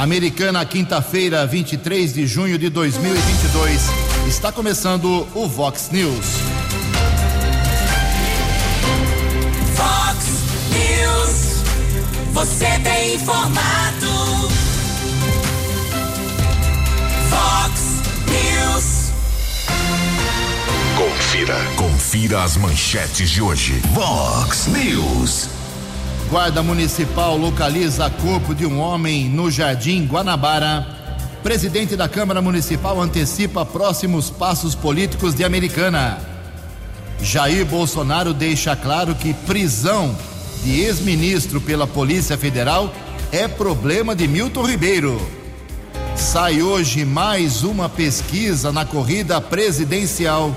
Americana, quinta-feira, 23 de junho de 2022. Está começando o Vox News. Vox News. Você tem informado. Vox News. Confira. Confira as manchetes de hoje. Vox News. Guarda Municipal localiza corpo de um homem no Jardim Guanabara. Presidente da Câmara Municipal antecipa próximos passos políticos de Americana. Jair Bolsonaro deixa claro que prisão de ex-ministro pela Polícia Federal é problema de Milton Ribeiro. Sai hoje mais uma pesquisa na corrida presidencial.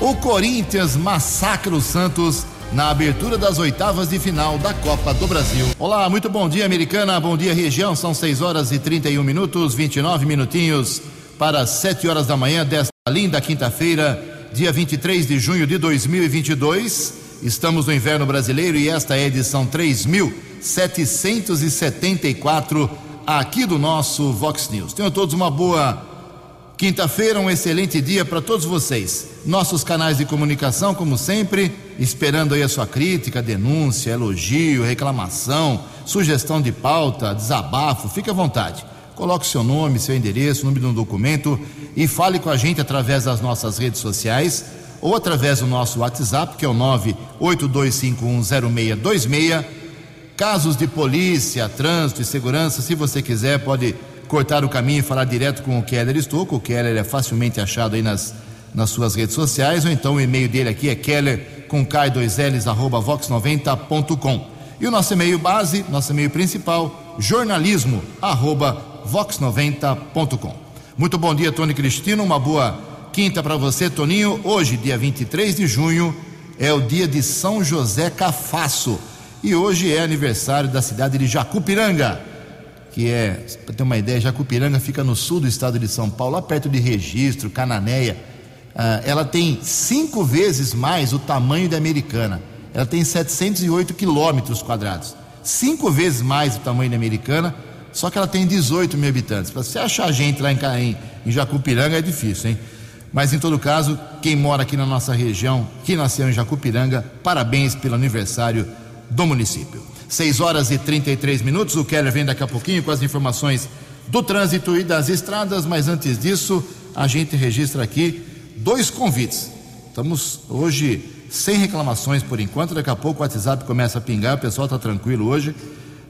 O Corinthians massacra o Santos na abertura das oitavas de final da Copa do Brasil. Olá, muito bom dia, americana. Bom dia, região. São 6 horas e 31 minutos, 29 minutinhos para 7 horas da manhã desta linda quinta-feira, dia 23 de junho de 2022. Estamos no inverno brasileiro e esta é a edição 3774 aqui do nosso Vox News. Tenham todos uma boa Quinta-feira, um excelente dia para todos vocês. Nossos canais de comunicação, como sempre, esperando aí a sua crítica, denúncia, elogio, reclamação, sugestão de pauta, desabafo, fique à vontade. Coloque seu nome, seu endereço, número do documento e fale com a gente através das nossas redes sociais ou através do nosso WhatsApp, que é o 982510626. Casos de polícia, trânsito e segurança, se você quiser, pode cortar o caminho e falar direto com o Keller Estouco. O Keller é facilmente achado aí nas, nas suas redes sociais, ou então o e-mail dele aqui é keller com K2Ls, arroba vox90.com. E o nosso e-mail base, nosso e-mail principal, jornalismo, arroba vox90.com. Muito bom dia, Tony Cristino, uma boa quinta para você, Toninho. Hoje, dia 23 de junho, é o dia de São José Cafaço. E hoje é aniversário da cidade de Jacupiranga que é, para ter uma ideia, Jacupiranga fica no sul do estado de São Paulo, lá perto de Registro, Cananéia. Ah, ela tem cinco vezes mais o tamanho da Americana. Ela tem 708 quilômetros quadrados. Cinco vezes mais o tamanho da Americana, só que ela tem 18 mil habitantes. Para você achar gente lá em, em, em Jacupiranga é difícil, hein? Mas em todo caso, quem mora aqui na nossa região, que nasceu em Jacupiranga, parabéns pelo aniversário do município. 6 horas e 33 minutos. O Keller vem daqui a pouquinho com as informações do trânsito e das estradas, mas antes disso, a gente registra aqui dois convites. Estamos hoje sem reclamações por enquanto, daqui a pouco o WhatsApp começa a pingar, o pessoal está tranquilo hoje.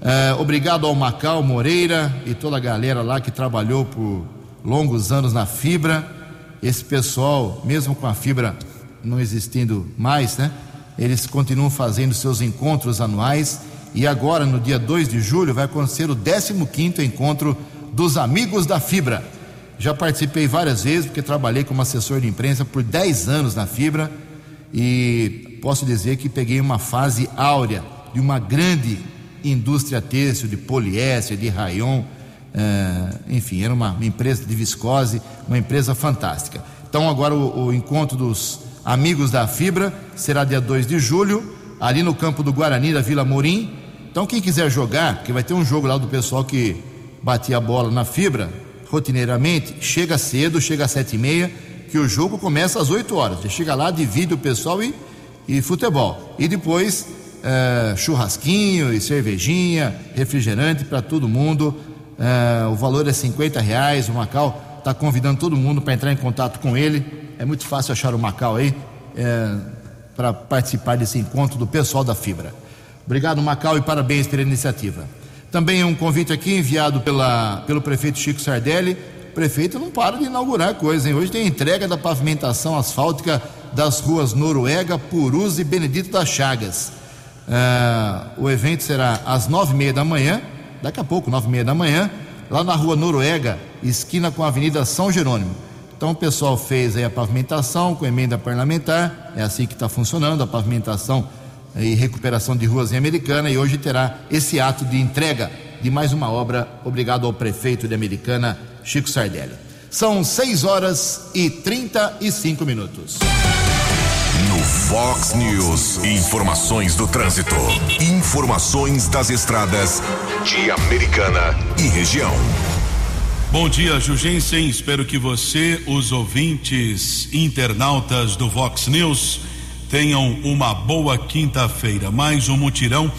É, obrigado ao Macau Moreira e toda a galera lá que trabalhou por longos anos na fibra. Esse pessoal, mesmo com a fibra não existindo mais, né? Eles continuam fazendo seus encontros anuais e agora, no dia 2 de julho, vai acontecer o 15 encontro dos Amigos da Fibra. Já participei várias vezes, porque trabalhei como assessor de imprensa por 10 anos na Fibra e posso dizer que peguei uma fase áurea de uma grande indústria têxtil, de poliéster, de rayon, eh, enfim, era uma, empresa de viscose, uma empresa fantástica. Então, agora o, o encontro dos Amigos da Fibra será dia 2 de julho, ali no campo do Guarani, da Vila Morim então, quem quiser jogar, que vai ter um jogo lá do pessoal que batia a bola na fibra, rotineiramente, chega cedo, chega às sete e meia, que o jogo começa às 8 horas. Você chega lá, divide o pessoal e, e futebol. E depois é, churrasquinho e cervejinha, refrigerante para todo mundo. É, o valor é 50 reais. O Macau está convidando todo mundo para entrar em contato com ele. É muito fácil achar o Macau aí é, para participar desse encontro do pessoal da Fibra. Obrigado, Macau, e parabéns pela iniciativa. Também um convite aqui enviado pela, pelo prefeito Chico Sardelli. O prefeito não para de inaugurar coisas, hein? Hoje tem entrega da pavimentação asfáltica das ruas Noruega, Purus e Benedito das Chagas. Uh, o evento será às nove e meia da manhã, daqui a pouco, nove e meia da manhã, lá na rua Noruega, esquina com a Avenida São Jerônimo. Então o pessoal fez aí a pavimentação com emenda parlamentar, é assim que está funcionando, a pavimentação e recuperação de ruas em Americana e hoje terá esse ato de entrega de mais uma obra. Obrigado ao prefeito de Americana, Chico Sardelli. São 6 horas e 35 minutos. No Fox News, informações do trânsito, informações das estradas de Americana e região. Bom dia, Jugensen. Espero que você, os ouvintes internautas do Vox News, tenham uma boa quinta-feira. Mais um mutirão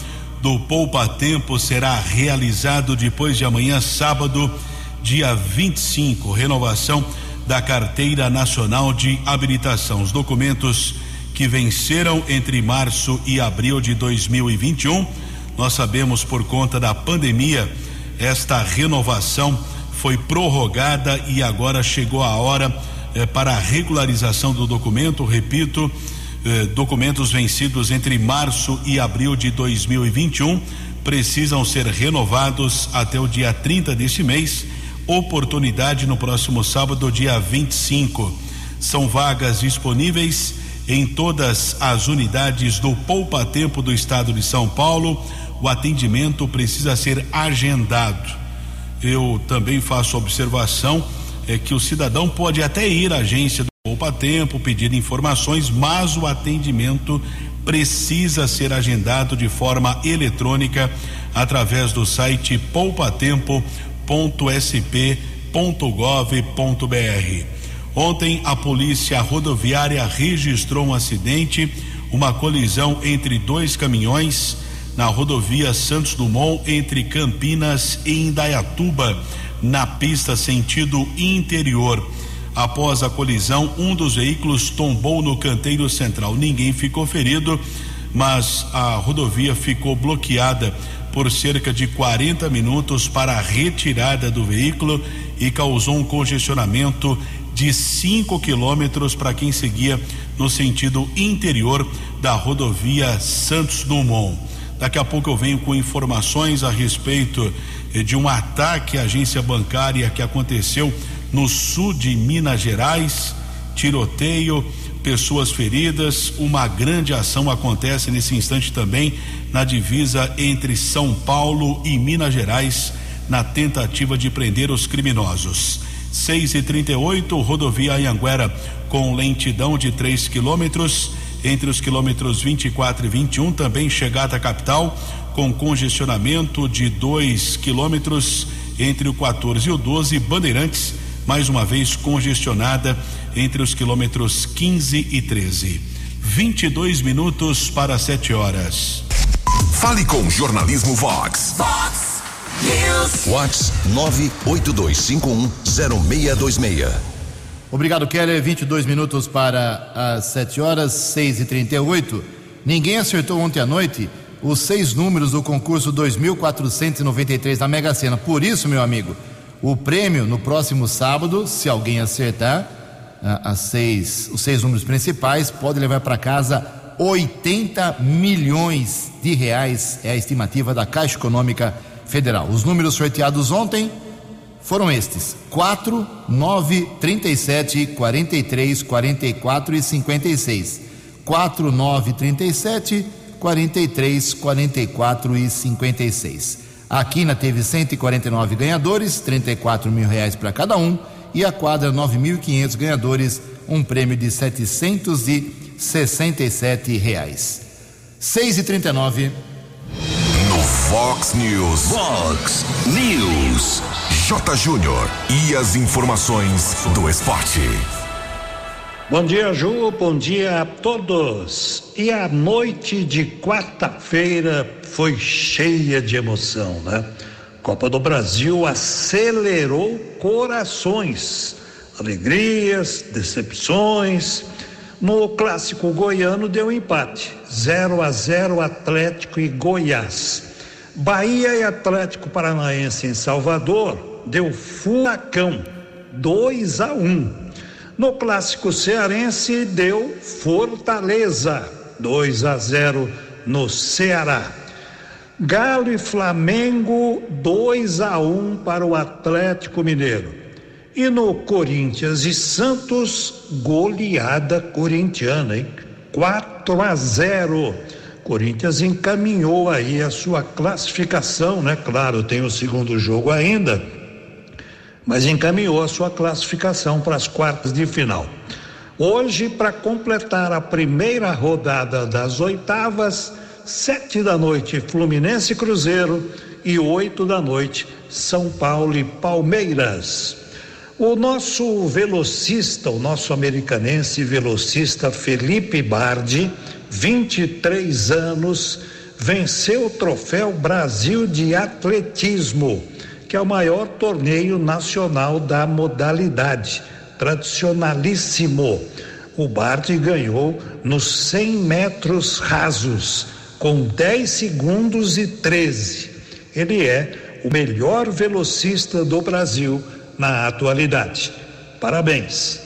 do Poupa Tempo será realizado depois de amanhã, sábado, dia 25. Renovação da Carteira Nacional de Habilitação. Os documentos que venceram entre março e abril de 2021. Nós sabemos por conta da pandemia, esta renovação foi prorrogada e agora chegou a hora eh, para a regularização do documento. Repito, eh, documentos vencidos entre março e abril de 2021 precisam ser renovados até o dia 30 deste mês. Oportunidade no próximo sábado, dia 25. São vagas disponíveis em todas as unidades do Poupa Tempo do estado de São Paulo. O atendimento precisa ser agendado eu também faço observação é que o cidadão pode até ir à agência Poupa Tempo, pedir informações, mas o atendimento precisa ser agendado de forma eletrônica através do site poupatempo.sp.gov.br. Ontem a polícia rodoviária registrou um acidente, uma colisão entre dois caminhões na rodovia Santos Dumont entre Campinas e Indaiatuba, na pista sentido interior. Após a colisão, um dos veículos tombou no canteiro central. Ninguém ficou ferido, mas a rodovia ficou bloqueada por cerca de 40 minutos para a retirada do veículo e causou um congestionamento de 5 quilômetros para quem seguia no sentido interior da rodovia Santos Dumont. Daqui a pouco eu venho com informações a respeito de um ataque à agência bancária que aconteceu no sul de Minas Gerais. Tiroteio, pessoas feridas. Uma grande ação acontece nesse instante também na divisa entre São Paulo e Minas Gerais, na tentativa de prender os criminosos. 6 e 38 rodovia Anhanguera com lentidão de 3 quilômetros entre os quilômetros 24 e 21, também chegada à capital, com congestionamento de 2 quilômetros entre o 14 e o 12, Bandeirantes, mais uma vez congestionada entre os quilômetros 15 e 13. 22 minutos para 7 horas. Fale com Jornalismo Vox. Vox News. Vox 982510626. Obrigado, Keller. 22 minutos para as 7 horas, 6 e 38 Ninguém acertou ontem à noite os seis números do concurso 2493 da Mega Sena. Por isso, meu amigo, o prêmio no próximo sábado, se alguém acertar as seis, os seis números principais, pode levar para casa 80 milhões de reais. É a estimativa da Caixa Econômica Federal. Os números sorteados ontem foram estes: 4, 9, 37, 43, 44 e 56. 4, 9, 37, 43, 44 e 56. A Quina teve 149 ganhadores, 34 mil reais para cada um, e a quadra 9.500 ganhadores, um prêmio de 767 reais. 6 e 39 No Fox News. Fox News. J. Júnior. E as informações do esporte. Bom dia, Ju. Bom dia a todos. E a noite de quarta-feira foi cheia de emoção, né? Copa do Brasil acelerou corações, alegrias, decepções. No clássico goiano deu empate, 0 a 0 Atlético e Goiás. Bahia e Atlético Paranaense em Salvador deu furacão, 2 a 1. No clássico cearense deu Fortaleza, 2 a 0 no Ceará. Galo e Flamengo 2 a 1 para o Atlético Mineiro. E no Corinthians e Santos, goleada corintiana, hein? 4 a 0. Corinthians encaminhou aí a sua classificação, né? Claro, tem o segundo jogo ainda mas encaminhou a sua classificação para as quartas de final. Hoje, para completar a primeira rodada das oitavas, sete da noite, Fluminense e Cruzeiro e oito da noite, São Paulo e Palmeiras. O nosso velocista, o nosso americanense velocista Felipe Bardi, 23 anos, venceu o troféu Brasil de Atletismo, que é o maior torneio nacional da modalidade, tradicionalíssimo. O Bardi ganhou nos 100 metros rasos, com 10 segundos e 13. Ele é o melhor velocista do Brasil na atualidade. Parabéns.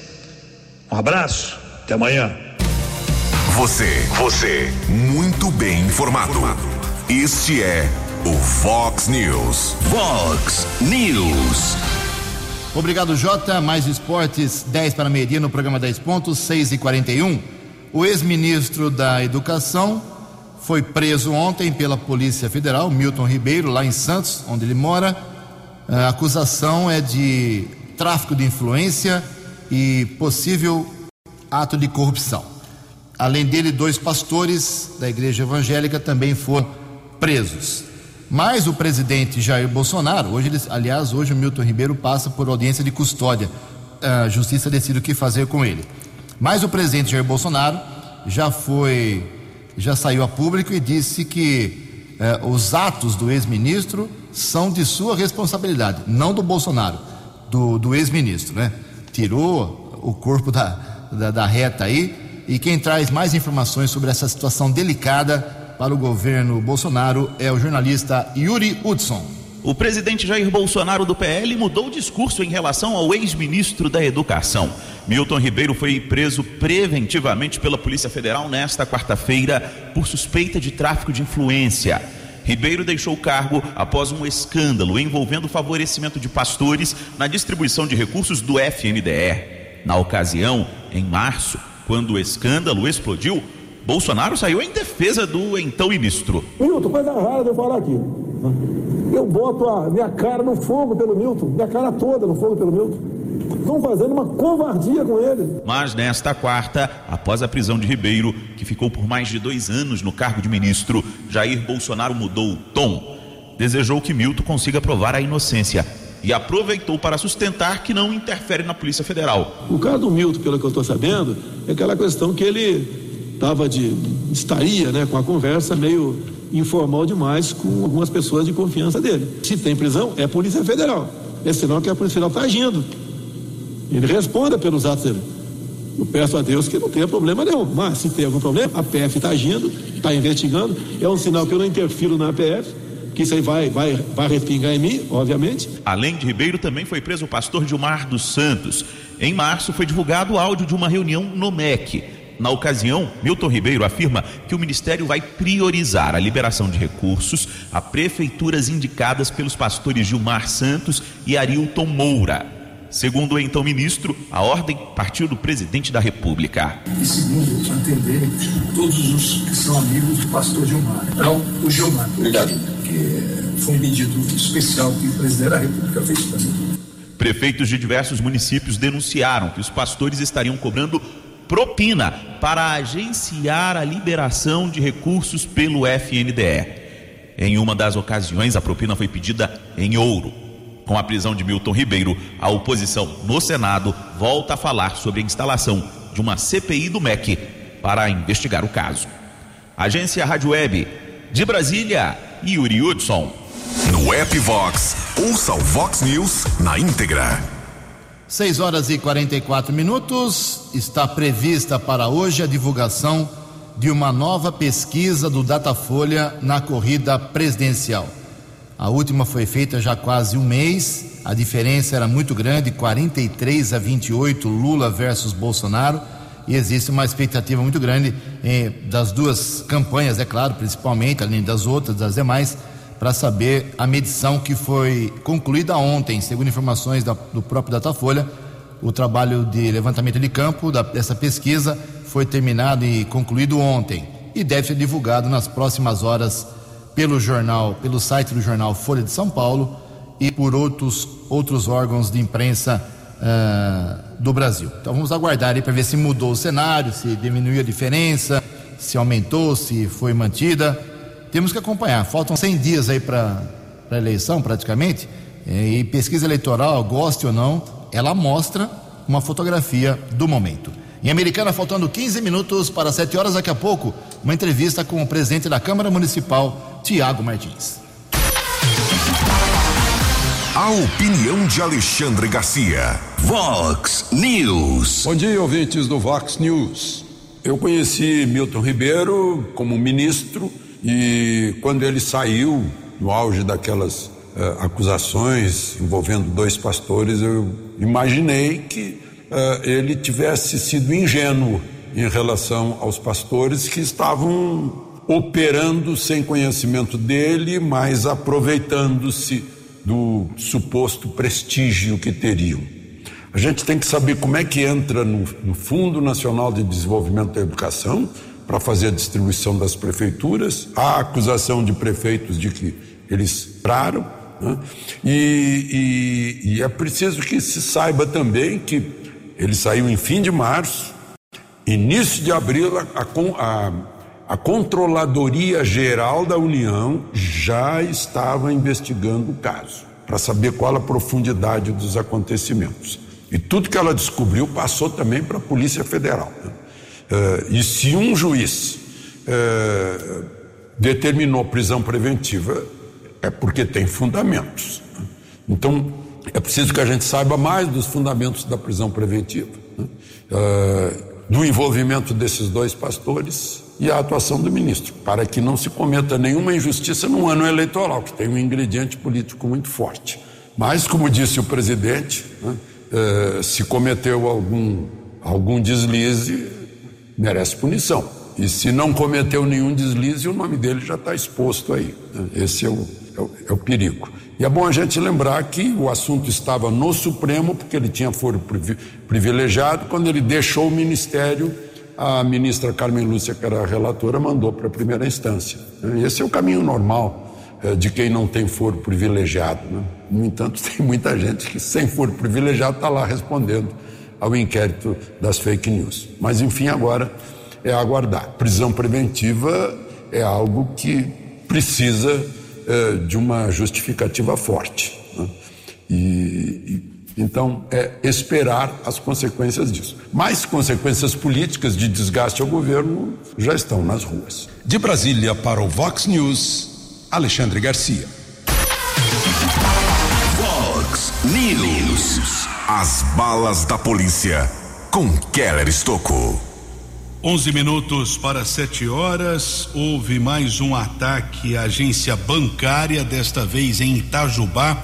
Um abraço, até amanhã. Você, você, muito bem informado. Este é o Fox News. Fox News. Obrigado, Jota. Mais esportes, 10 para meio-dia no programa 10 pontos, 6 e 41 O ex-ministro da Educação foi preso ontem pela Polícia Federal, Milton Ribeiro, lá em Santos, onde ele mora. A acusação é de tráfico de influência e possível ato de corrupção. Além dele, dois pastores da igreja evangélica também foram presos. Mas o presidente Jair Bolsonaro, hoje, aliás, hoje o Milton Ribeiro passa por audiência de custódia. A justiça decide o que fazer com ele. Mas o presidente Jair Bolsonaro já foi, já saiu a público e disse que eh, os atos do ex-ministro são de sua responsabilidade, não do Bolsonaro, do, do ex-ministro, né? Tirou o corpo da, da, da reta aí e quem traz mais informações sobre essa situação delicada para o governo Bolsonaro é o jornalista Yuri Hudson. O presidente Jair Bolsonaro do PL mudou o discurso em relação ao ex-ministro da Educação. Milton Ribeiro foi preso preventivamente pela Polícia Federal nesta quarta-feira por suspeita de tráfico de influência. Ribeiro deixou o cargo após um escândalo envolvendo o favorecimento de pastores na distribuição de recursos do FNDE. Na ocasião, em março, quando o escândalo explodiu, Bolsonaro saiu em defesa do então ministro. Milton, coisa rara de eu falar aqui. Eu boto a minha cara no fogo pelo Milton, minha cara toda no fogo pelo Milton. Estão fazendo uma covardia com ele. Mas nesta quarta, após a prisão de Ribeiro, que ficou por mais de dois anos no cargo de ministro, Jair Bolsonaro mudou o tom. Desejou que Milton consiga provar a inocência e aproveitou para sustentar que não interfere na Polícia Federal. O caso do Milton, pelo que eu estou sabendo, é aquela questão que ele estava de estaria, né, com a conversa meio informal demais com algumas pessoas de confiança dele. Se tem prisão, é Polícia Federal. É sinal que a Polícia Federal está agindo. Ele responda pelos atos dele. Eu peço a Deus que não tenha problema nenhum. Mas se tem algum problema, a PF está agindo, está investigando. É um sinal que eu não interfiro na PF que isso aí vai, vai, vai respingar em mim, obviamente. Além de Ribeiro, também foi preso o pastor Gilmar dos Santos. Em março foi divulgado o áudio de uma reunião no MEC. Na ocasião, Milton Ribeiro afirma que o Ministério vai priorizar a liberação de recursos a prefeituras indicadas pelos pastores Gilmar Santos e Arilton Moura. Segundo o então ministro, a ordem partiu do presidente da República. E segundo, atender todos os que são amigos do pastor Gilmar. Então, o Gilmar. Obrigado. Que foi um pedido especial que o presidente da República fez para mim. Prefeitos de diversos municípios denunciaram que os pastores estariam cobrando propina para agenciar a liberação de recursos pelo FNDE. Em uma das ocasiões, a propina foi pedida em ouro. Com a prisão de Milton Ribeiro, a oposição no Senado volta a falar sobre a instalação de uma CPI do MEC para investigar o caso. Agência Rádio Web de Brasília, Yuri Hudson. No app Vox, ouça o Vox News na íntegra. 6 horas e 44 minutos. Está prevista para hoje a divulgação de uma nova pesquisa do Datafolha na corrida presidencial. A última foi feita já quase um mês. A diferença era muito grande, 43 a 28 Lula versus Bolsonaro. E existe uma expectativa muito grande eh, das duas campanhas, é claro, principalmente, além das outras, das demais, para saber a medição que foi concluída ontem, segundo informações da, do próprio Datafolha. O trabalho de levantamento de campo da, dessa pesquisa foi terminado e concluído ontem e deve ser divulgado nas próximas horas pelo jornal, pelo site do jornal Folha de São Paulo e por outros, outros órgãos de imprensa uh, do Brasil. Então vamos aguardar para ver se mudou o cenário, se diminuiu a diferença, se aumentou, se foi mantida. Temos que acompanhar. Faltam 100 dias aí para a eleição, praticamente, e pesquisa eleitoral, goste ou não, ela mostra uma fotografia do momento. Em Americana, faltando 15 minutos para 7 horas, daqui a pouco, uma entrevista com o presidente da Câmara Municipal, Tiago Martins. A opinião de Alexandre Garcia. Vox News. Bom dia, ouvintes do Vox News. Eu conheci Milton Ribeiro como ministro e quando ele saiu, no auge daquelas uh, acusações envolvendo dois pastores, eu imaginei que uh, ele tivesse sido ingênuo em relação aos pastores que estavam operando sem conhecimento dele, mas aproveitando-se do suposto prestígio que teriam. A gente tem que saber como é que entra no, no Fundo Nacional de Desenvolvimento da Educação para fazer a distribuição das prefeituras. Há acusação de prefeitos de que eles praram. Né? E, e, e é preciso que se saiba também que ele saiu em fim de março, início de abril, a, a, a Controladoria Geral da União já estava investigando o caso, para saber qual a profundidade dos acontecimentos. E tudo que ela descobriu passou também para a Polícia Federal. Né? Uh, e se um juiz uh, determinou prisão preventiva, é porque tem fundamentos. Então, é preciso que a gente saiba mais dos fundamentos da prisão preventiva, né? uh, do envolvimento desses dois pastores e a atuação do ministro, para que não se cometa nenhuma injustiça num ano eleitoral, que tem um ingrediente político muito forte. Mas, como disse o presidente, né, uh, se cometeu algum, algum deslize, merece punição. E se não cometeu nenhum deslize, o nome dele já está exposto aí. Né? Esse é o, é o, é o perigo. E é bom a gente lembrar que o assunto estava no Supremo, porque ele tinha foro privilegiado, quando ele deixou o ministério, a ministra Carmen Lúcia, que era a relatora, mandou para a primeira instância. Esse é o caminho normal é, de quem não tem foro privilegiado. Né? No entanto, tem muita gente que, sem foro privilegiado, está lá respondendo ao inquérito das fake news. Mas, enfim, agora é aguardar. Prisão preventiva é algo que precisa é, de uma justificativa forte. Né? E, e, então, é esperar as consequências disso. Mais consequências políticas de desgaste ao governo já estão nas ruas. De Brasília para o Vox News, Alexandre Garcia. As balas da polícia com Keller Estocou. 11 minutos para 7 horas. Houve mais um ataque à agência bancária, desta vez em Itajubá,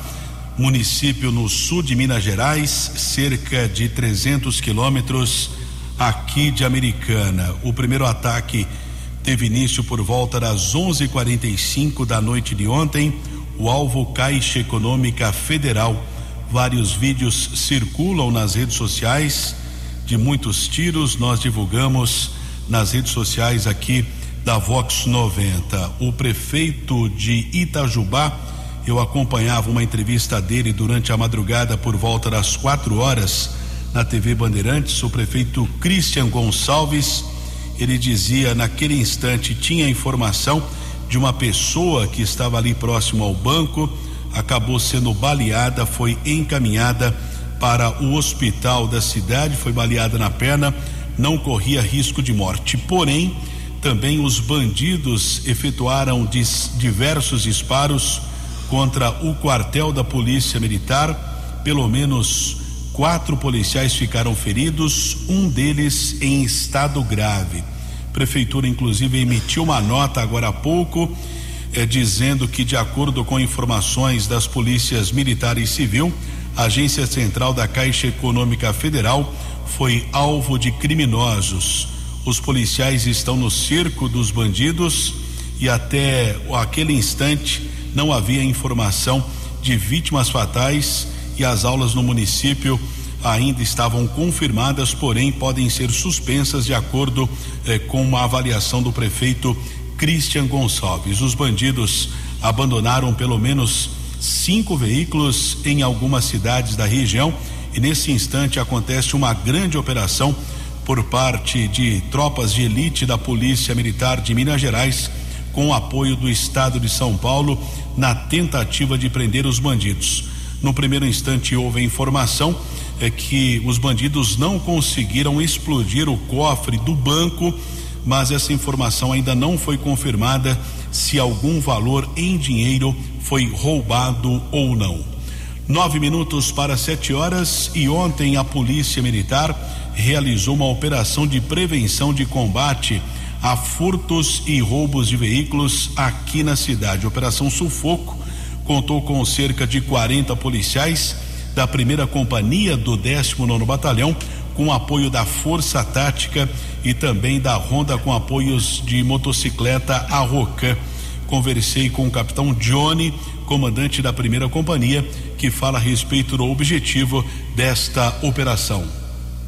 município no sul de Minas Gerais, cerca de 300 quilômetros aqui de Americana. O primeiro ataque teve início por volta das 11:45 da noite de ontem. O alvo Caixa Econômica Federal. Vários vídeos circulam nas redes sociais de muitos tiros, nós divulgamos nas redes sociais aqui da Vox 90. O prefeito de Itajubá, eu acompanhava uma entrevista dele durante a madrugada por volta das quatro horas na TV Bandeirantes. O prefeito Christian Gonçalves, ele dizia naquele instante tinha informação de uma pessoa que estava ali próximo ao banco, acabou sendo baleada, foi encaminhada para o hospital da cidade, foi baleada na perna, não corria risco de morte. Porém, também os bandidos efetuaram diversos disparos contra o quartel da Polícia Militar. Pelo menos quatro policiais ficaram feridos, um deles em estado grave. A prefeitura, inclusive, emitiu uma nota agora há pouco, eh, dizendo que, de acordo com informações das polícias militar e civil, Agência Central da Caixa Econômica Federal foi alvo de criminosos. Os policiais estão no cerco dos bandidos e até aquele instante não havia informação de vítimas fatais e as aulas no município ainda estavam confirmadas, porém podem ser suspensas de acordo eh, com uma avaliação do prefeito Christian Gonçalves. Os bandidos abandonaram pelo menos cinco veículos em algumas cidades da região e nesse instante acontece uma grande operação por parte de tropas de elite da Polícia Militar de Minas Gerais com o apoio do estado de São Paulo na tentativa de prender os bandidos. No primeiro instante houve a informação é que os bandidos não conseguiram explodir o cofre do banco, mas essa informação ainda não foi confirmada se algum valor em dinheiro foi roubado ou não. Nove minutos para sete horas e ontem a Polícia Militar realizou uma operação de prevenção de combate a furtos e roubos de veículos aqui na cidade. Operação Sufoco contou com cerca de 40 policiais da primeira companhia do 19 Batalhão, com apoio da Força Tática e também da Ronda com apoios de motocicleta Arrocan. Conversei com o capitão Johnny, comandante da primeira companhia, que fala a respeito do objetivo desta operação.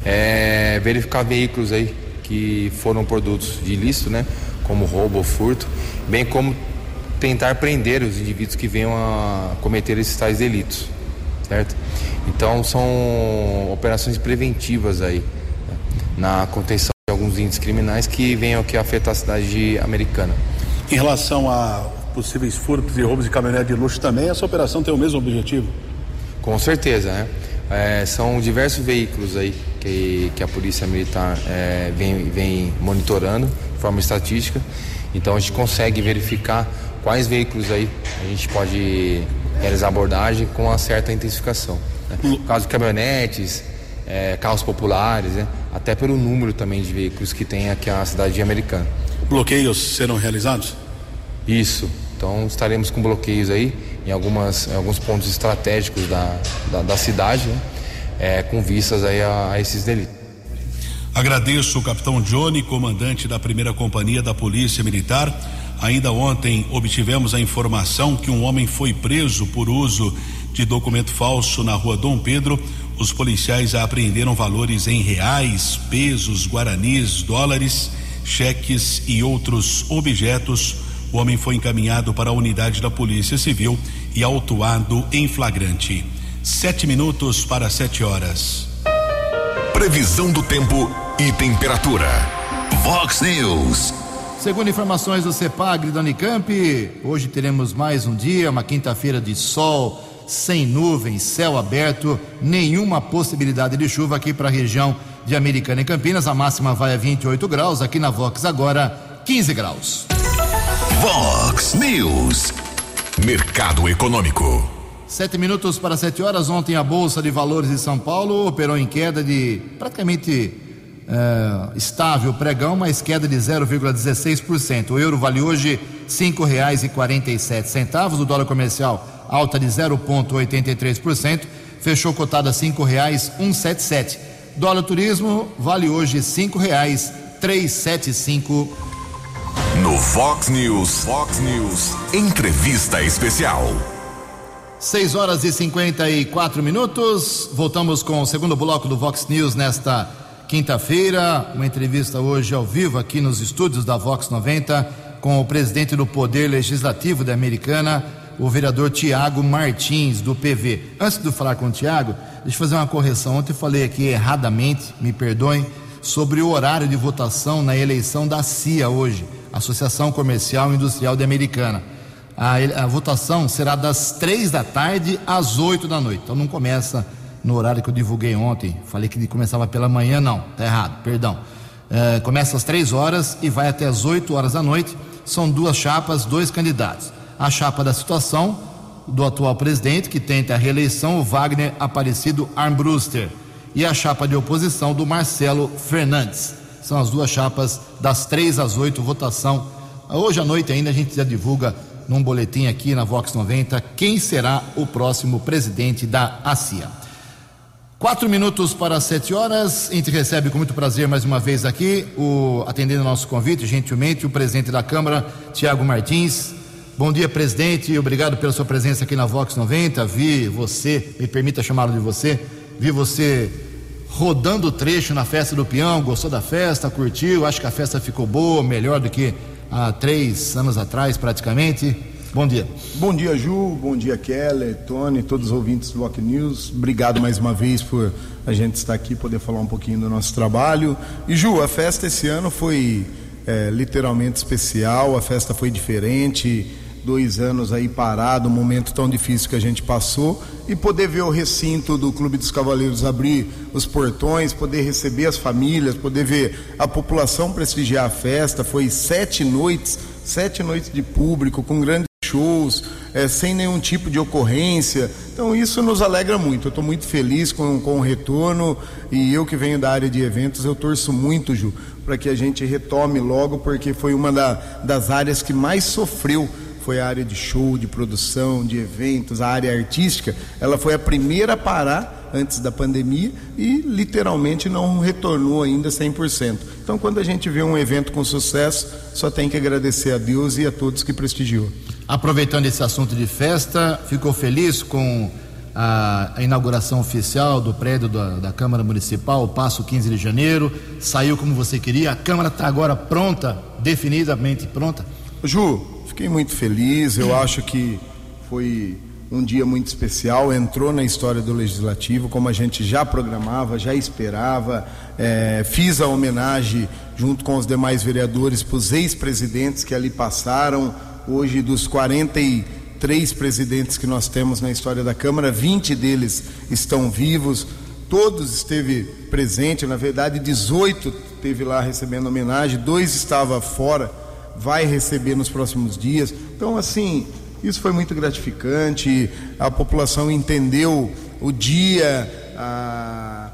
É verificar veículos aí que foram produtos de ilícito, né? Como roubo ou furto, bem como tentar prender os indivíduos que venham a cometer esses tais delitos, certo? Então são operações preventivas aí né? na contenção de alguns índices criminais que venham aqui afetar a cidade americana. Em relação a possíveis furtos e roubos de caminhonete de luxo também, essa operação tem o mesmo objetivo? Com certeza, né? É, são diversos veículos aí que, que a Polícia Militar é, vem, vem monitorando de forma estatística. Então a gente consegue verificar quais veículos aí a gente pode realizar abordagem com uma certa intensificação. Né? No caso de caminhonetes, é, carros populares, né? até pelo número também de veículos que tem aqui na cidade americana. Bloqueios serão realizados? Isso. Então estaremos com bloqueios aí em, algumas, em alguns pontos estratégicos da, da, da cidade, né? é, com vistas aí a, a esses delitos. Agradeço o capitão Johnny, comandante da primeira companhia da Polícia Militar. Ainda ontem obtivemos a informação que um homem foi preso por uso de documento falso na rua Dom Pedro. Os policiais apreenderam valores em reais, pesos, guaranis, dólares, cheques e outros objetos o homem foi encaminhado para a unidade da Polícia Civil e autuado em flagrante. Sete minutos para sete horas. Previsão do tempo e temperatura. Vox News. Segundo informações do CEPAGRE da Unicamp, hoje teremos mais um dia, uma quinta-feira de sol, sem nuvens, céu aberto, nenhuma possibilidade de chuva aqui para a região de Americana e Campinas. A máxima vai a 28 graus, aqui na Vox agora 15 graus. Vox News. Mercado Econômico. Sete minutos para sete horas. Ontem a Bolsa de Valores de São Paulo operou em queda de praticamente uh, estável pregão, mas queda de 0,16%. O euro vale hoje sete centavos. O dólar comercial alta de 0,83%. Fechou cotada um sete sete. Dólar turismo vale hoje sete cinco. No Fox News, Fox News, entrevista especial. 6 horas e 54 minutos. Voltamos com o segundo bloco do Vox News nesta quinta-feira. Uma entrevista hoje ao vivo aqui nos estúdios da Vox 90 com o presidente do Poder Legislativo da Americana, o vereador Tiago Martins, do PV. Antes de falar com o Tiago, deixa eu fazer uma correção. Ontem falei aqui erradamente, me perdoem, sobre o horário de votação na eleição da CIA hoje. Associação Comercial e Industrial de Americana. A, a, votação será das três da tarde às oito da noite. Então não começa no horário que eu divulguei ontem. Falei que começava pela manhã, não, tá errado, perdão. É, começa às três horas e vai até às oito horas da noite. São duas chapas, dois candidatos. A chapa da situação do atual presidente, que tenta a reeleição, o Wagner Aparecido Armbruster. E a chapa de oposição do Marcelo Fernandes. São as duas chapas das três às oito, votação. Hoje à noite ainda a gente já divulga num boletim aqui na Vox 90 quem será o próximo presidente da ACIA. Quatro minutos para sete horas, a gente recebe com muito prazer mais uma vez aqui, o, atendendo nosso convite, gentilmente, o presidente da Câmara, Tiago Martins. Bom dia, presidente, obrigado pela sua presença aqui na Vox 90. Vi você, me permita chamá-lo de você, vi você rodando o trecho na festa do peão, gostou da festa, curtiu, acho que a festa ficou boa, melhor do que há três anos atrás, praticamente. Bom dia. Bom dia, Ju. Bom dia, Keller, Tony, todos os ouvintes do Rock News. Obrigado mais uma vez por a gente estar aqui poder falar um pouquinho do nosso trabalho. E Ju, a festa esse ano foi é, literalmente especial. A festa foi diferente, dois anos aí parado, um momento tão difícil que a gente passou, e poder ver o recinto do Clube dos Cavaleiros abrir os portões, poder receber as famílias, poder ver a população prestigiar a festa. Foi sete noites, sete noites de público, com grandes shows, é, sem nenhum tipo de ocorrência. Então isso nos alegra muito. Eu estou muito feliz com, com o retorno e eu que venho da área de eventos, eu torço muito, Ju, para que a gente retome logo, porque foi uma da, das áreas que mais sofreu foi a área de show, de produção, de eventos, a área artística, ela foi a primeira a parar antes da pandemia e literalmente não retornou ainda 100%. Então, quando a gente vê um evento com sucesso, só tem que agradecer a Deus e a todos que prestigiou. Aproveitando esse assunto de festa, ficou feliz com a, inauguração oficial do prédio da, da, Câmara Municipal, passo 15 de janeiro, saiu como você queria, a Câmara está agora pronta, definidamente pronta? Ju, fiquei muito feliz, eu acho que foi um dia muito especial, entrou na história do Legislativo, como a gente já programava, já esperava, é, fiz a homenagem junto com os demais vereadores para os ex-presidentes que ali passaram, hoje dos 43 presidentes que nós temos na história da Câmara, 20 deles estão vivos, todos esteve presente, na verdade 18 esteve lá recebendo homenagem, dois estava fora, vai receber nos próximos dias. Então assim, isso foi muito gratificante, a população entendeu o dia, a,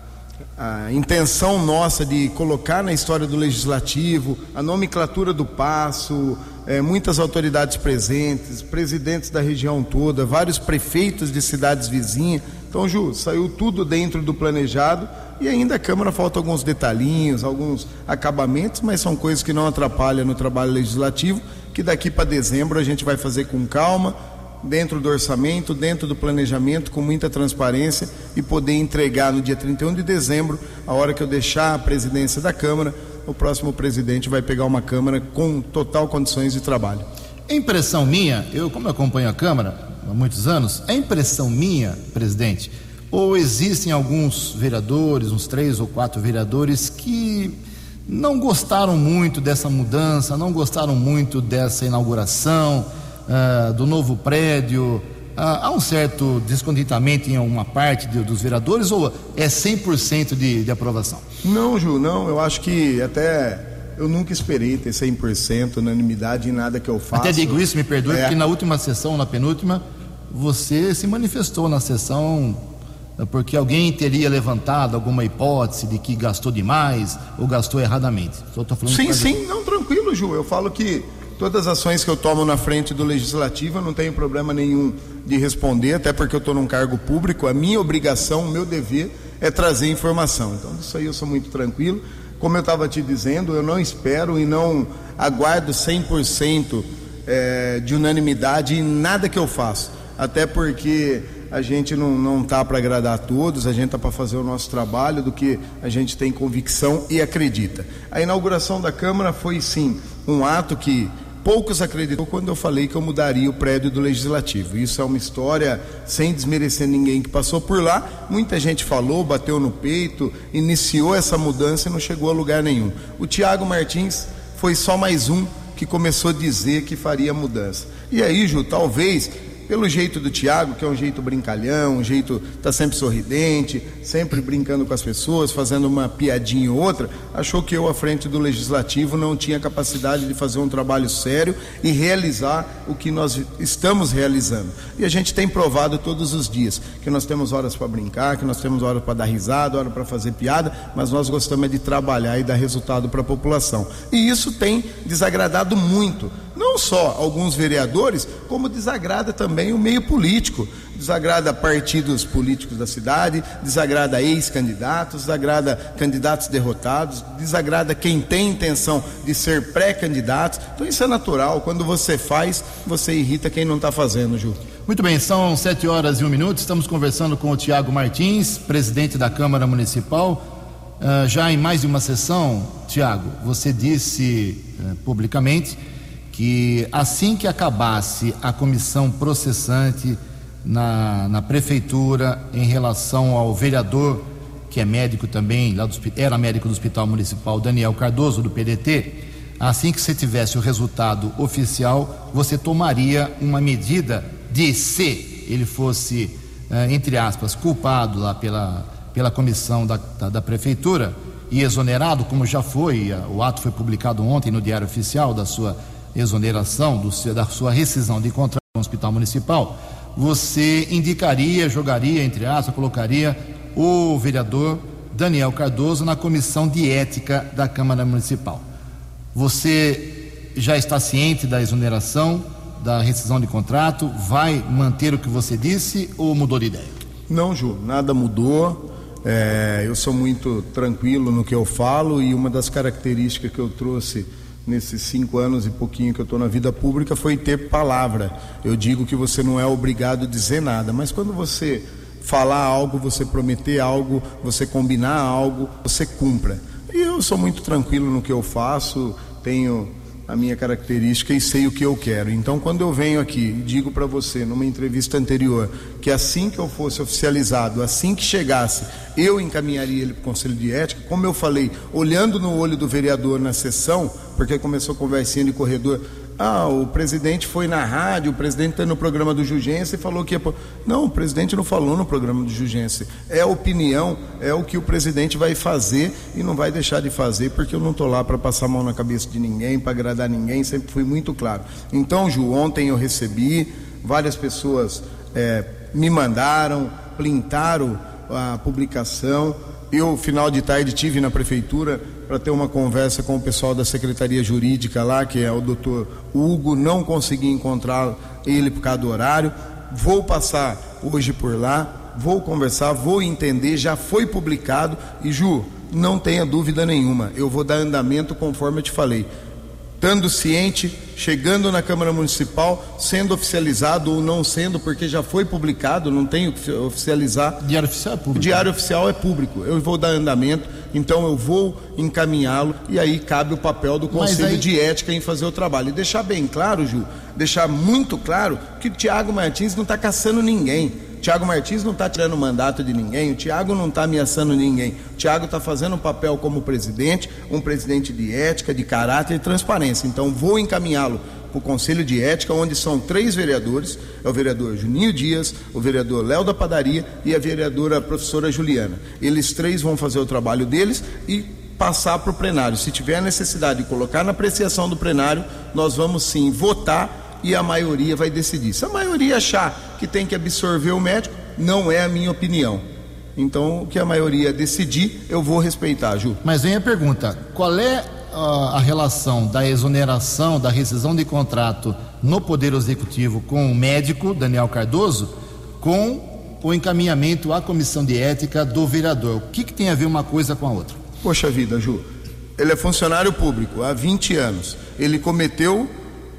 a intenção nossa de colocar na história do legislativo a nomenclatura do passo, é, muitas autoridades presentes, presidentes da região toda, vários prefeitos de cidades vizinhas. Então, Ju, saiu tudo dentro do planejado e ainda a Câmara falta alguns detalhinhos, alguns acabamentos, mas são coisas que não atrapalham no trabalho legislativo que daqui para dezembro a gente vai fazer com calma, dentro do orçamento, dentro do planejamento, com muita transparência e poder entregar no dia 31 de dezembro, a hora que eu deixar a presidência da Câmara, o próximo presidente vai pegar uma Câmara com total condições de trabalho. É impressão minha, eu como acompanho a Câmara há muitos anos, é impressão minha, presidente, ou existem alguns vereadores, uns três ou quatro vereadores que não gostaram muito dessa mudança, não gostaram muito dessa inauguração uh, do novo prédio. Uh, há um certo descontentamento em uma parte de, dos vereadores ou é 100% de, de aprovação? Não, Ju, não. Eu acho que até eu nunca esperei ter 100% unanimidade em nada que eu faço. Até digo isso, me perdoe, é. porque na última sessão, na penúltima, você se manifestou na sessão porque alguém teria levantado alguma hipótese de que gastou demais ou gastou erradamente. Só tô falando sim, sim, não, tranquilo, Ju. Eu falo que todas as ações que eu tomo na frente do legislativo eu não tenho problema nenhum de responder, até porque eu estou num cargo público. A minha obrigação, o meu dever é trazer informação. Então, isso aí eu sou muito tranquilo. Como eu estava te dizendo, eu não espero e não aguardo 100% é, de unanimidade em nada que eu faço. Até porque a gente não, não tá para agradar a todos, a gente tá para fazer o nosso trabalho do que a gente tem convicção e acredita. A inauguração da Câmara foi sim um ato que poucos acreditou quando eu falei que eu mudaria o prédio do Legislativo. Isso é uma história sem desmerecer ninguém que passou por lá. Muita gente falou, bateu no peito, iniciou essa mudança e não chegou a lugar nenhum. O Tiago Martins foi só mais um que começou a dizer que faria mudança. E aí, Ju, talvez pelo jeito do Tiago, que é um jeito brincalhão, um jeito tá sempre sorridente, sempre brincando com as pessoas, fazendo uma piadinha ou outra, achou que eu à frente do legislativo não tinha capacidade de fazer um trabalho sério e realizar o que nós estamos realizando. E a gente tem provado todos os dias que nós temos horas para brincar, que nós temos horas para dar risada, hora para fazer piada, mas nós gostamos de trabalhar e dar resultado para a população. E isso tem desagradado muito não só alguns vereadores, como desagrada também o meio político. Desagrada partidos políticos da cidade, desagrada ex-candidatos, desagrada candidatos derrotados, desagrada quem tem intenção de ser pré-candidato. Então isso é natural. Quando você faz, você irrita quem não está fazendo, Ju. Muito bem, são sete horas e um minuto. Estamos conversando com o Tiago Martins, presidente da Câmara Municipal. Uh, já em mais de uma sessão, Tiago, você disse uh, publicamente que assim que acabasse a comissão processante na, na prefeitura em relação ao vereador, que é médico também, lá do, era médico do Hospital Municipal, Daniel Cardoso, do PDT, assim que você tivesse o resultado oficial, você tomaria uma medida de se ele fosse, eh, entre aspas, culpado lá pela, pela comissão da, da, da prefeitura e exonerado, como já foi, o ato foi publicado ontem no Diário Oficial da sua exoneração, do, da sua rescisão de contrato com o Hospital Municipal, você indicaria, jogaria, entre aspas, colocaria o vereador Daniel Cardoso na comissão de ética da Câmara Municipal. Você já está ciente da exoneração, da rescisão de contrato? Vai manter o que você disse ou mudou de ideia? Não, Ju, nada mudou. É, eu sou muito tranquilo no que eu falo e uma das características que eu trouxe nesses cinco anos e pouquinho que eu estou na vida pública foi ter palavra. Eu digo que você não é obrigado a dizer nada, mas quando você falar algo, você prometer algo, você combinar algo, você cumpra. E eu sou muito tranquilo no que eu faço, tenho a minha característica e sei o que eu quero. Então, quando eu venho aqui e digo para você, numa entrevista anterior, que assim que eu fosse oficializado, assim que chegasse, eu encaminharia ele para o Conselho de Ética, como eu falei, olhando no olho do vereador na sessão, porque começou a conversinha de corredor, ah, o presidente foi na rádio, o presidente está no programa do Jugense e falou que ia. Não, o presidente não falou no programa do Jugense. É a opinião, é o que o presidente vai fazer e não vai deixar de fazer, porque eu não estou lá para passar a mão na cabeça de ninguém, para agradar ninguém, sempre fui muito claro. Então, Ju, ontem eu recebi, várias pessoas é, me mandaram, printaram a publicação. Eu, final de tarde, tive na prefeitura para ter uma conversa com o pessoal da Secretaria Jurídica lá, que é o doutor Hugo, não consegui encontrar ele por causa do horário. Vou passar hoje por lá, vou conversar, vou entender, já foi publicado. E Ju, não tenha dúvida nenhuma, eu vou dar andamento conforme eu te falei estando ciente, chegando na Câmara Municipal, sendo oficializado ou não sendo, porque já foi publicado, não tenho que oficializar. Diário Oficial é público. Diário Oficial é público. Eu vou dar andamento, então eu vou encaminhá-lo e aí cabe o papel do Conselho aí... de Ética em fazer o trabalho. E deixar bem claro, Ju, deixar muito claro que o Tiago Martins não está caçando ninguém. Tiago Martins não está tirando mandato de ninguém, o Tiago não está ameaçando ninguém. O Tiago está fazendo um papel como presidente, um presidente de ética, de caráter e transparência. Então vou encaminhá-lo para o Conselho de Ética, onde são três vereadores: é o vereador Juninho Dias, o vereador Léo da Padaria e a vereadora professora Juliana. Eles três vão fazer o trabalho deles e passar para o plenário. Se tiver necessidade de colocar na apreciação do plenário, nós vamos sim votar e a maioria vai decidir. Se a maioria achar que tem que absorver o médico, não é a minha opinião. Então, o que a maioria decidir, eu vou respeitar, Ju. Mas vem a pergunta: qual é a, a relação da exoneração, da rescisão de contrato no Poder Executivo com o médico Daniel Cardoso, com o encaminhamento à comissão de ética do vereador? O que, que tem a ver uma coisa com a outra? Poxa vida, Ju. Ele é funcionário público há 20 anos. Ele cometeu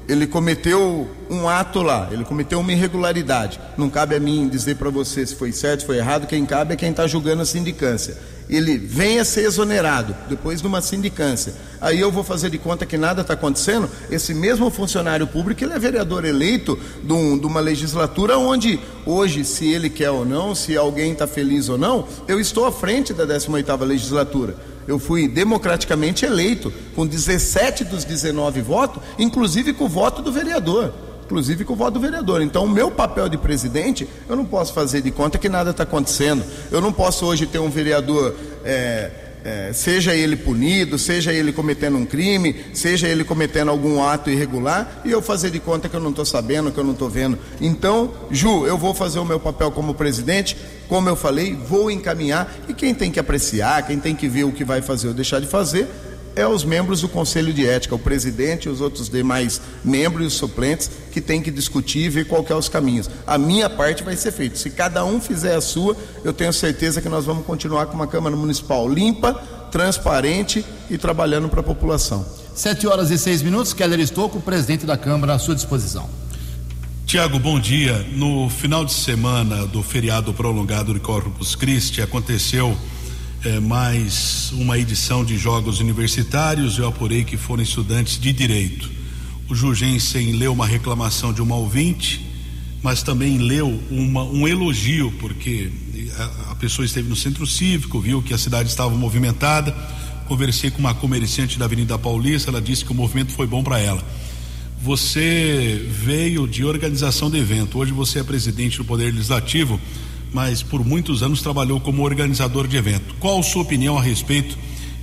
ele cometeu um ato lá, ele cometeu uma irregularidade. Não cabe a mim dizer para você se foi certo, se foi errado, quem cabe é quem está julgando a sindicância. Ele vem a ser exonerado depois de uma sindicância. Aí eu vou fazer de conta que nada está acontecendo. Esse mesmo funcionário público, ele é vereador eleito de, um, de uma legislatura onde hoje, se ele quer ou não, se alguém está feliz ou não, eu estou à frente da 18ª legislatura eu fui democraticamente eleito com 17 dos 19 votos, inclusive com o voto do vereador. Inclusive com o voto do vereador. Então, o meu papel de presidente, eu não posso fazer de conta que nada está acontecendo. Eu não posso hoje ter um vereador. É, é, seja ele punido, seja ele cometendo um crime, seja ele cometendo algum ato irregular, e eu fazer de conta que eu não estou sabendo, que eu não estou vendo. Então, Ju, eu vou fazer o meu papel como presidente, como eu falei, vou encaminhar, e quem tem que apreciar, quem tem que ver o que vai fazer ou deixar de fazer, é os membros do Conselho de Ética, o presidente e os outros demais membros e os suplentes que têm que discutir e ver qual é os caminhos. A minha parte vai ser feita. Se cada um fizer a sua, eu tenho certeza que nós vamos continuar com uma Câmara Municipal limpa, transparente e trabalhando para a população. Sete horas e seis minutos, Keller Estocco, presidente da Câmara, à sua disposição. Tiago, bom dia. No final de semana do feriado prolongado de Corpus Christi, aconteceu é, mais uma edição de Jogos Universitários. Eu apurei que foram estudantes de Direito. O Jugensen leu uma reclamação de uma ouvinte, mas também leu uma, um elogio, porque a, a pessoa esteve no centro cívico, viu que a cidade estava movimentada. Conversei com uma comerciante da Avenida Paulista, ela disse que o movimento foi bom para ela. Você veio de organização de evento. Hoje você é presidente do Poder Legislativo, mas por muitos anos trabalhou como organizador de evento. Qual a sua opinião a respeito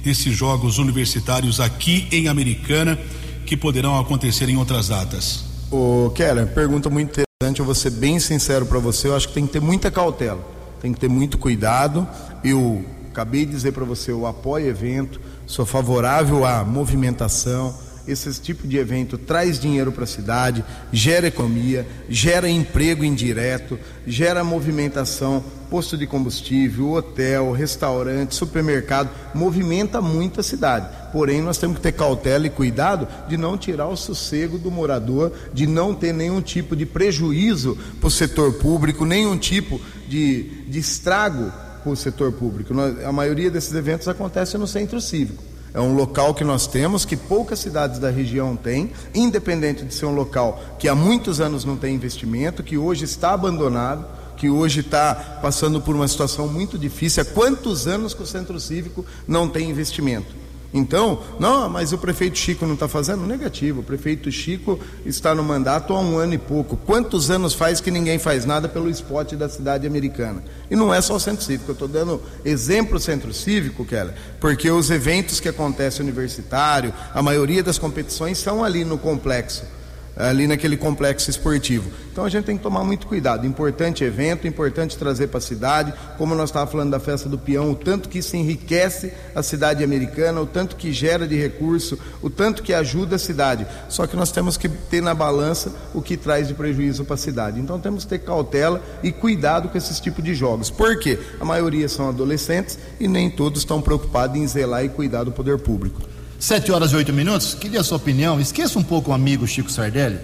desses jogos universitários aqui em Americana que poderão acontecer em outras datas? Ô, Keller, pergunta muito interessante. Eu vou ser bem sincero para você. Eu acho que tem que ter muita cautela, tem que ter muito cuidado. Eu acabei de dizer para você: eu apoio evento, sou favorável à movimentação esse tipo de evento traz dinheiro para a cidade, gera economia, gera emprego indireto, gera movimentação, posto de combustível, hotel, restaurante, supermercado, movimenta muito a cidade. Porém, nós temos que ter cautela e cuidado de não tirar o sossego do morador, de não ter nenhum tipo de prejuízo para o setor público, nenhum tipo de, de estrago para o setor público. A maioria desses eventos acontece no centro cívico. É um local que nós temos, que poucas cidades da região têm, independente de ser um local que há muitos anos não tem investimento, que hoje está abandonado, que hoje está passando por uma situação muito difícil. Há quantos anos que o centro cívico não tem investimento? Então, não, mas o prefeito Chico não está fazendo? Negativo. O prefeito Chico está no mandato há um ano e pouco. Quantos anos faz que ninguém faz nada pelo esporte da cidade americana? E não é só o centro cívico. Eu estou dando exemplo centro cívico, Keller, porque os eventos que acontecem universitário, a maioria das competições são ali no complexo ali naquele complexo esportivo. Então a gente tem que tomar muito cuidado. Importante evento, importante trazer para a cidade, como nós estávamos falando da festa do peão, o tanto que isso enriquece a cidade americana, o tanto que gera de recurso, o tanto que ajuda a cidade. Só que nós temos que ter na balança o que traz de prejuízo para a cidade. Então temos que ter cautela e cuidado com esses tipos de jogos. Por quê? A maioria são adolescentes e nem todos estão preocupados em zelar e cuidar do poder público. Sete horas e oito minutos. Queria a sua opinião. Esqueça um pouco o amigo Chico Sardelli.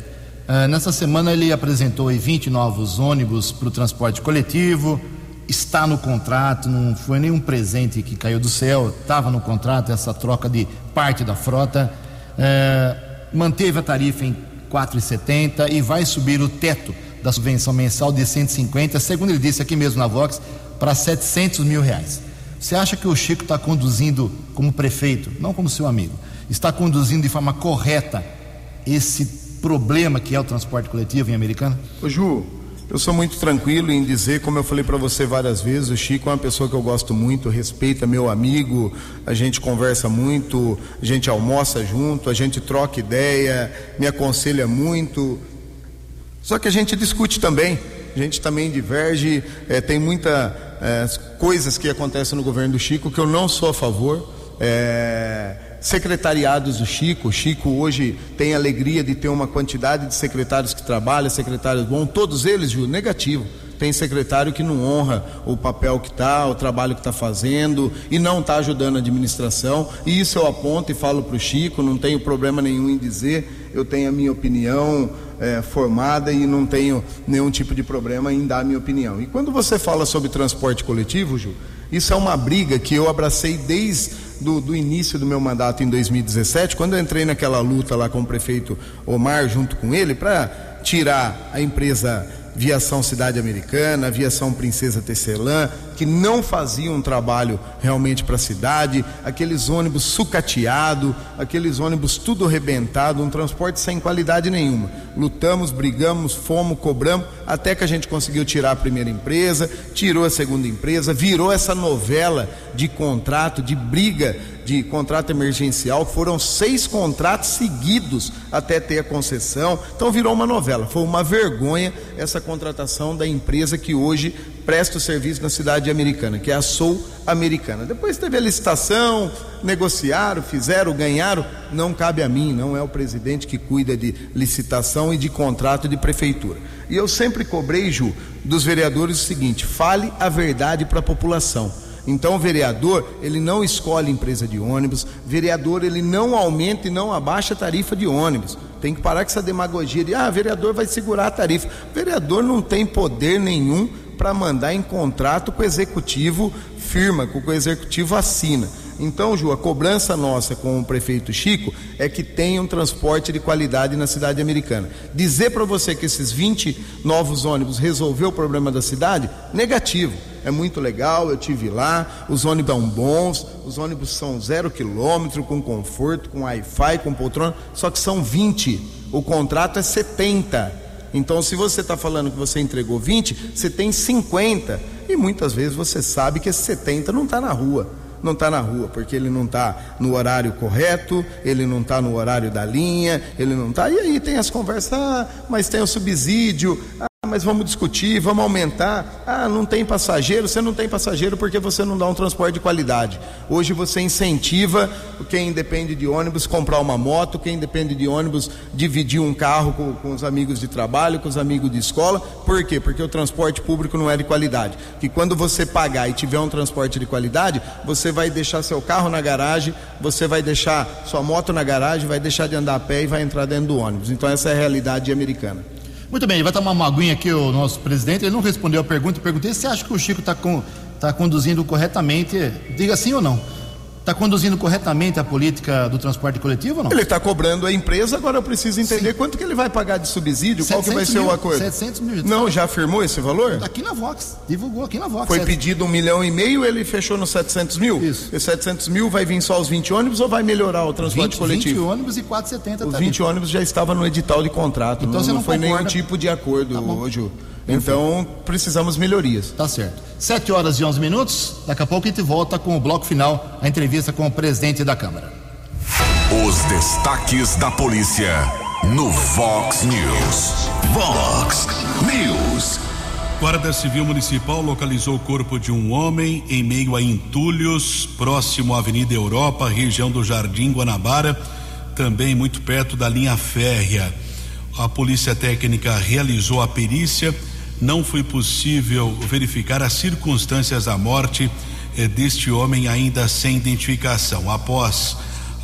Uh, nessa semana ele apresentou 20 novos ônibus para o transporte coletivo. Está no contrato, não foi nenhum presente que caiu do céu. Estava no contrato essa troca de parte da frota. Uh, manteve a tarifa em 4,70 e vai subir o teto da subvenção mensal de 150, segundo ele disse aqui mesmo na Vox, para 700 mil reais. Você acha que o Chico está conduzindo como prefeito, não como seu amigo, está conduzindo de forma correta esse problema que é o transporte coletivo em Americana? Ô Ju, eu sou muito tranquilo em dizer, como eu falei para você várias vezes, o Chico é uma pessoa que eu gosto muito, respeita meu amigo, a gente conversa muito, a gente almoça junto, a gente troca ideia, me aconselha muito. Só que a gente discute também, a gente também diverge, é, tem muita é, coisas que acontecem no governo do Chico que eu não sou a favor. É, secretariados do Chico. O Chico hoje tem a alegria de ter uma quantidade de secretários que trabalham, secretários bons, todos eles, Ju, negativo. Tem secretário que não honra o papel que está, o trabalho que está fazendo e não está ajudando a administração. E isso eu aponto e falo para o Chico, não tenho problema nenhum em dizer, eu tenho a minha opinião é, formada e não tenho nenhum tipo de problema em dar a minha opinião. E quando você fala sobre transporte coletivo, Ju, isso é uma briga que eu abracei desde do, do, início do meu mandato em 2017, quando eu entrei naquela luta lá com o prefeito Omar, junto com ele, para tirar a empresa Viação Cidade Americana, Viação Princesa Tecelã, que não faziam um trabalho realmente para a cidade, aqueles ônibus sucateados, aqueles ônibus tudo arrebentado, um transporte sem qualidade nenhuma. Lutamos, brigamos, fomos, cobramos, até que a gente conseguiu tirar a primeira empresa, tirou a segunda empresa, virou essa novela de contrato, de briga de contrato emergencial, foram seis contratos seguidos até ter a concessão. Então virou uma novela. Foi uma vergonha essa contratação da empresa que hoje presta o serviço na cidade americana, que é a Sou Americana. Depois teve a licitação, negociaram, fizeram, ganharam. Não cabe a mim, não é o presidente que cuida de licitação e de contrato de prefeitura. E eu sempre cobrei, Ju, dos vereadores o seguinte: fale a verdade para a população. Então, o vereador, ele não escolhe empresa de ônibus, vereador, ele não aumenta e não abaixa a tarifa de ônibus. Tem que parar com essa demagogia de, ah, vereador vai segurar a tarifa. Vereador não tem poder nenhum para mandar em contrato com o executivo firma, com o executivo assina. Então, Ju, a cobrança nossa com o prefeito Chico é que tenha um transporte de qualidade na cidade americana. Dizer para você que esses 20 novos ônibus resolveu o problema da cidade, negativo. É muito legal, eu tive lá, os ônibus são bons, os ônibus são zero quilômetro, com conforto, com Wi-Fi, com poltrona, só que são 20. O contrato é 70. Então, se você está falando que você entregou 20, você tem 50. E muitas vezes você sabe que esse 70 não está na rua. Não está na rua, porque ele não está no horário correto, ele não está no horário da linha, ele não está. E aí tem as conversas, ah, mas tem o subsídio, mas vamos discutir, vamos aumentar. Ah, não tem passageiro, você não tem passageiro porque você não dá um transporte de qualidade. Hoje você incentiva quem depende de ônibus comprar uma moto, quem depende de ônibus dividir um carro com, com os amigos de trabalho, com os amigos de escola. Por quê? Porque o transporte público não é de qualidade. Que quando você pagar e tiver um transporte de qualidade, você vai deixar seu carro na garagem, você vai deixar sua moto na garagem, vai deixar de andar a pé e vai entrar dentro do ônibus. Então essa é a realidade americana. Muito bem, vai tomar uma aguinha aqui o nosso presidente. Ele não respondeu a pergunta. Perguntei se acha que o Chico está tá conduzindo corretamente. Diga sim ou não. Está conduzindo corretamente a política do transporte coletivo ou não? Ele está cobrando a empresa, agora eu preciso entender Sim. quanto que ele vai pagar de subsídio, qual que vai ser mil, o acordo. 700 mil. Não, já afirmou esse valor? Aqui na Vox, divulgou aqui na Vox. Foi 700. pedido um milhão e meio, ele fechou nos 700 mil? Isso. E 700 mil vai vir só os 20 ônibus ou vai melhorar o transporte 20, coletivo? 20 ônibus e 470 Os 20 ônibus já estavam no edital de contrato, então não, você não, não foi concorda. nenhum tipo de acordo, tá hoje. Então precisamos melhorias. Tá certo. 7 horas e 11 minutos. Daqui a pouco a gente volta com o bloco final, a entrevista com o presidente da Câmara. Os destaques da polícia no Vox News. Vox News. Guarda Civil Municipal localizou o corpo de um homem em meio a entulhos, próximo à Avenida Europa, região do Jardim Guanabara, também muito perto da linha férrea. A Polícia Técnica realizou a perícia não foi possível verificar as circunstâncias da morte eh, deste homem ainda sem identificação. Após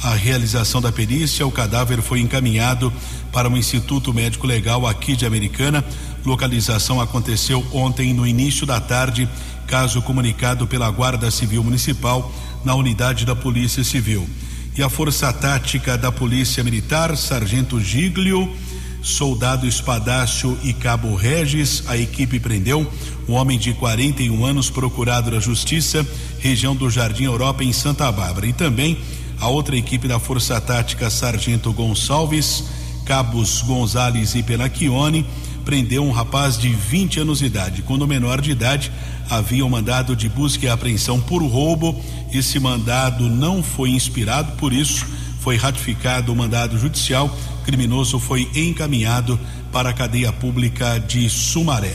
a realização da perícia, o cadáver foi encaminhado para o Instituto Médico Legal aqui de Americana. Localização aconteceu ontem no início da tarde, caso comunicado pela Guarda Civil Municipal na unidade da Polícia Civil. E a Força Tática da Polícia Militar, Sargento Giglio, Soldado Espadácio e Cabo Regis, a equipe prendeu um homem de 41 anos procurado da Justiça, região do Jardim Europa em Santa Bárbara. E também a outra equipe da Força Tática Sargento Gonçalves, Cabos Gonzales e Penacchione prendeu um rapaz de 20 anos de idade. Quando menor de idade, havia um mandado de busca e apreensão por roubo. Esse mandado não foi inspirado, por isso foi ratificado o mandado judicial criminoso foi encaminhado para a cadeia pública de Sumaré.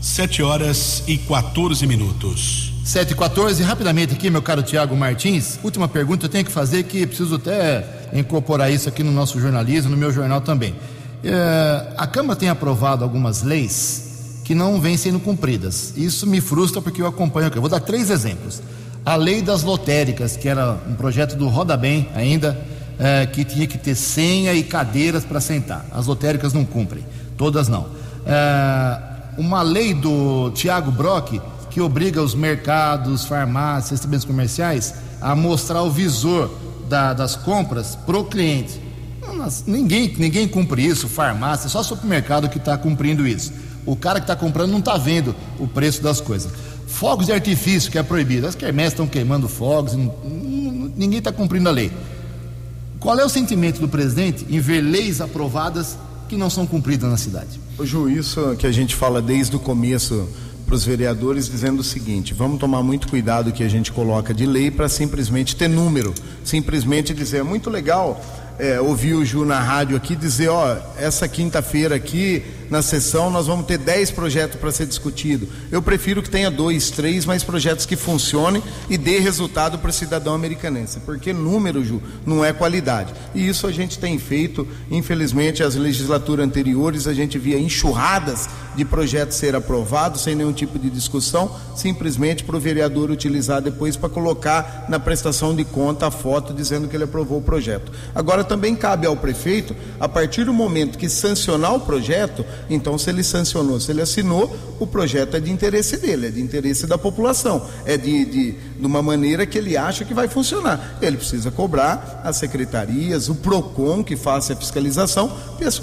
Sete horas e 14 minutos. 7 e 14, rapidamente aqui, meu caro Tiago Martins. Última pergunta eu tenho que fazer que preciso até incorporar isso aqui no nosso jornalismo, no meu jornal também. É, a Câmara tem aprovado algumas leis que não vêm sendo cumpridas. Isso me frustra porque eu acompanho. Eu vou dar três exemplos. A lei das lotéricas, que era um projeto do Roda Bem ainda, é, que tinha que ter senha e cadeiras para sentar. As lotéricas não cumprem, todas não. É, uma lei do Tiago Brock que obriga os mercados, farmácias, estabelecimentos comerciais a mostrar o visor da, das compras para o cliente. Ninguém, ninguém cumpre isso, farmácia, só supermercado que está cumprindo isso. O cara que está comprando não está vendo o preço das coisas. Fogos de artifício que é proibido. As quermesses estão queimando fogos, ninguém está cumprindo a lei. Qual é o sentimento do presidente em ver leis aprovadas que não são cumpridas na cidade? Ju, isso que a gente fala desde o começo para os vereadores dizendo o seguinte: vamos tomar muito cuidado que a gente coloca de lei para simplesmente ter número, simplesmente dizer é muito legal é, ouvir o Ju na rádio aqui dizer, ó, essa quinta-feira aqui na sessão nós vamos ter 10 projetos para ser discutido. Eu prefiro que tenha dois, três, mas projetos que funcionem e dê resultado para o cidadão americanense, porque número, Ju, não é qualidade. E isso a gente tem feito, infelizmente, as legislaturas anteriores a gente via enxurradas de projetos ser aprovados sem nenhum tipo de discussão, simplesmente para o vereador utilizar depois para colocar na prestação de conta a foto dizendo que ele aprovou o projeto. Agora também cabe ao prefeito, a partir do momento que sancionar o projeto, Então, se ele sancionou, se ele assinou, o projeto é de interesse dele, é de interesse da população, é de, de, de uma maneira que ele acha que vai funcionar. Ele precisa cobrar as secretarias, o PROCON que faça a fiscalização,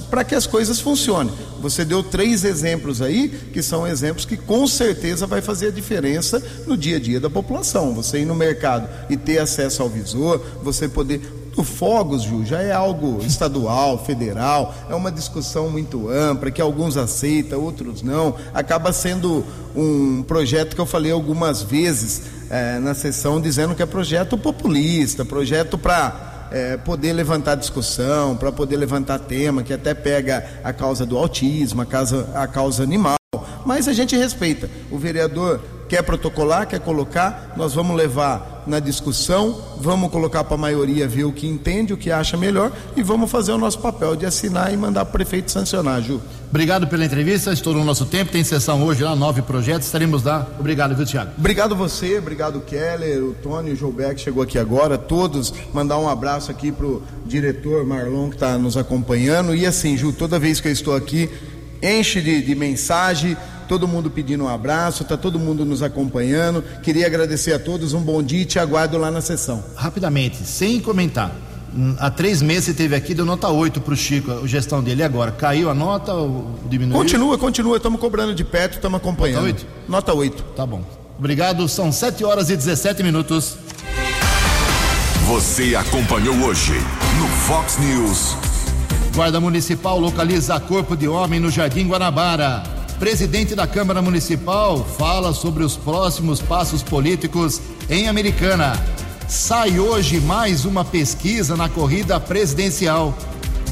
para que as coisas funcionem. Você deu três exemplos aí, que são exemplos que com certeza vai fazer a diferença no dia a dia da população. Você ir no mercado e ter acesso ao visor, você poder o Fogos, Ju, já é algo estadual, federal, é uma discussão muito ampla, que alguns aceitam, outros não. Acaba sendo um projeto que eu falei algumas vezes é, na sessão, dizendo que é projeto populista, projeto para é, poder levantar discussão, para poder levantar tema, que até pega a causa do autismo, a causa, a causa animal. Mas a gente respeita. O vereador quer protocolar, quer colocar, nós vamos levar na discussão, vamos colocar para a maioria ver o que entende, o que acha melhor e vamos fazer o nosso papel de assinar e mandar o prefeito sancionar, Ju. Obrigado pela entrevista, estourou o nosso tempo, tem sessão hoje lá, nove projetos, estaremos lá. Obrigado, viu, Tiago? Obrigado você, obrigado Keller, o Tony, o Joubert que chegou aqui agora, todos, mandar um abraço aqui pro diretor Marlon que está nos acompanhando e assim, Ju, toda vez que eu estou aqui, enche de, de mensagem, todo mundo pedindo um abraço, está todo mundo nos acompanhando. Queria agradecer a todos, um bom dia e te aguardo lá na sessão. Rapidamente, sem comentar. Hum, Há três meses você teve aqui, deu nota 8 para o Chico, a gestão dele. E agora? Caiu a nota ou diminuiu? Continua, continua, estamos cobrando de perto, estamos acompanhando. Nota 8? Nota 8. Tá bom. Obrigado, são 7 horas e 17 minutos. Você acompanhou hoje no Fox News. Guarda Municipal localiza corpo de homem no Jardim Guanabara. Presidente da Câmara Municipal fala sobre os próximos passos políticos em Americana. Sai hoje mais uma pesquisa na corrida presidencial.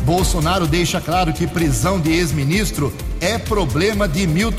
Bolsonaro deixa claro que prisão de ex-ministro é problema de Milton.